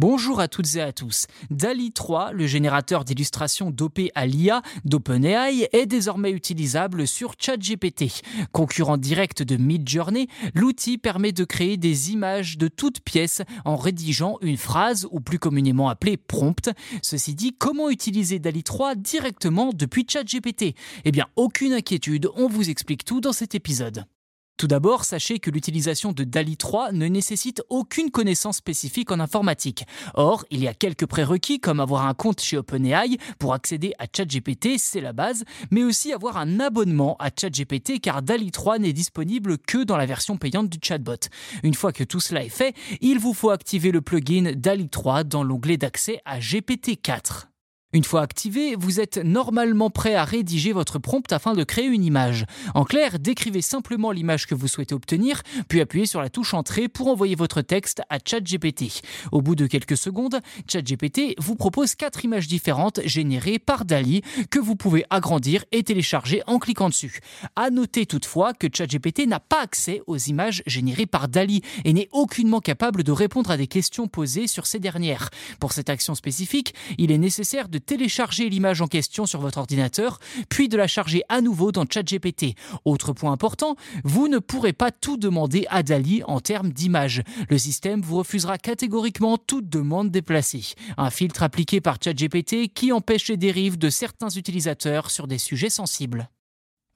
Bonjour à toutes et à tous. DALI 3, le générateur d'illustrations dopé à l'IA d'OpenAI, est désormais utilisable sur ChatGPT. Concurrent direct de Midjourney, l'outil permet de créer des images de toutes pièces en rédigeant une phrase ou plus communément appelée prompt. Ceci dit, comment utiliser DALI 3 directement depuis ChatGPT? Eh bien, aucune inquiétude, on vous explique tout dans cet épisode. Tout d'abord, sachez que l'utilisation de DALI 3 ne nécessite aucune connaissance spécifique en informatique. Or, il y a quelques prérequis comme avoir un compte chez OpenAI pour accéder à ChatGPT, c'est la base, mais aussi avoir un abonnement à ChatGPT car DALI 3 n'est disponible que dans la version payante du chatbot. Une fois que tout cela est fait, il vous faut activer le plugin DALI 3 dans l'onglet d'accès à GPT-4. Une fois activé, vous êtes normalement prêt à rédiger votre prompt afin de créer une image. En clair, décrivez simplement l'image que vous souhaitez obtenir, puis appuyez sur la touche Entrée pour envoyer votre texte à ChatGPT. Au bout de quelques secondes, ChatGPT vous propose quatre images différentes générées par DALI que vous pouvez agrandir et télécharger en cliquant dessus. À noter toutefois que ChatGPT n'a pas accès aux images générées par DALI et n'est aucunement capable de répondre à des questions posées sur ces dernières. Pour cette action spécifique, il est nécessaire de télécharger l'image en question sur votre ordinateur, puis de la charger à nouveau dans ChatGPT. Autre point important, vous ne pourrez pas tout demander à Dali en termes d'image. Le système vous refusera catégoriquement toute demande déplacée. Un filtre appliqué par ChatGPT qui empêche les dérives de certains utilisateurs sur des sujets sensibles.